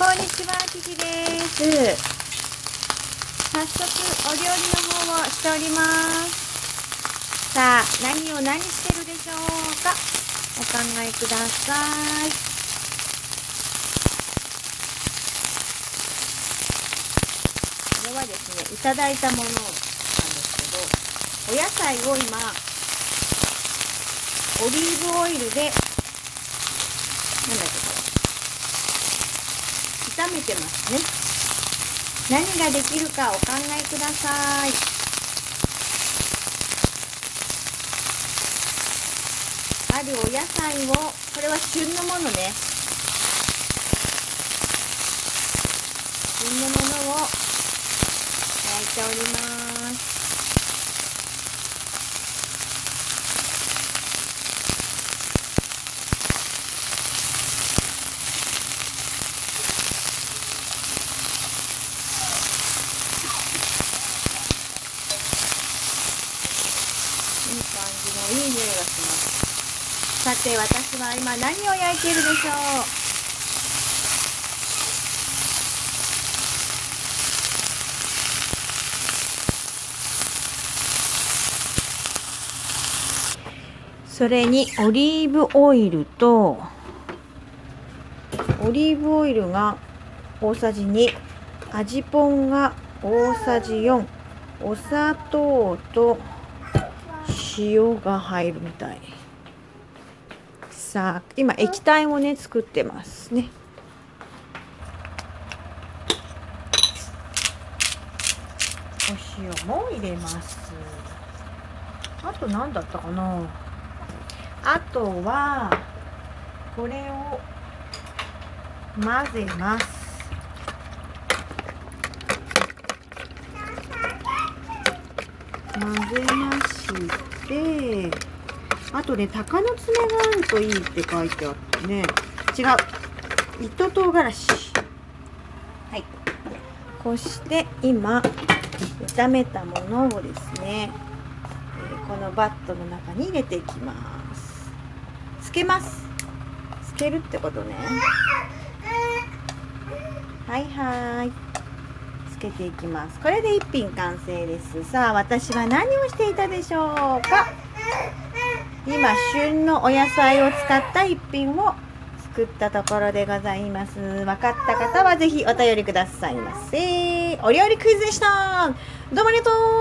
こんにちは、キキです。早速、お料理の方をしております。さあ、何を何してるでしょうか？お考えください。これはですね、いただいたものなんですけど、お野菜を今、オリーブオイルで、なんだっけ。めてますね。何ができるかお考えください。あるお野菜をこれは旬のものね。旬のものを焼いておりますいい感じのいい匂いがしますさて私は今何を焼いているでしょう。それにオリーブオイルとオリーブオイルが大さじ2味ぽんが大さじ4お砂糖と塩が入るみたい。さあ今液体をね作ってますね。お塩も入れます。あと何だったかな。あとはこれを混ぜます。混ぜましてあとね鷹の爪があるといいって書いてあってね。違う。糸唐辛子。はい。こうして今炒めたものをですね、このバットの中に入れていきます。つけます。つけるってことね。はいはい。つけていきます。これで一品完成です。さあ私は何をしていたでしょうか？今旬のお野菜を使った一品を作ったところでございます。分かった方はぜひお便りくださいませ。お料理クイズでした。どうもありがとう。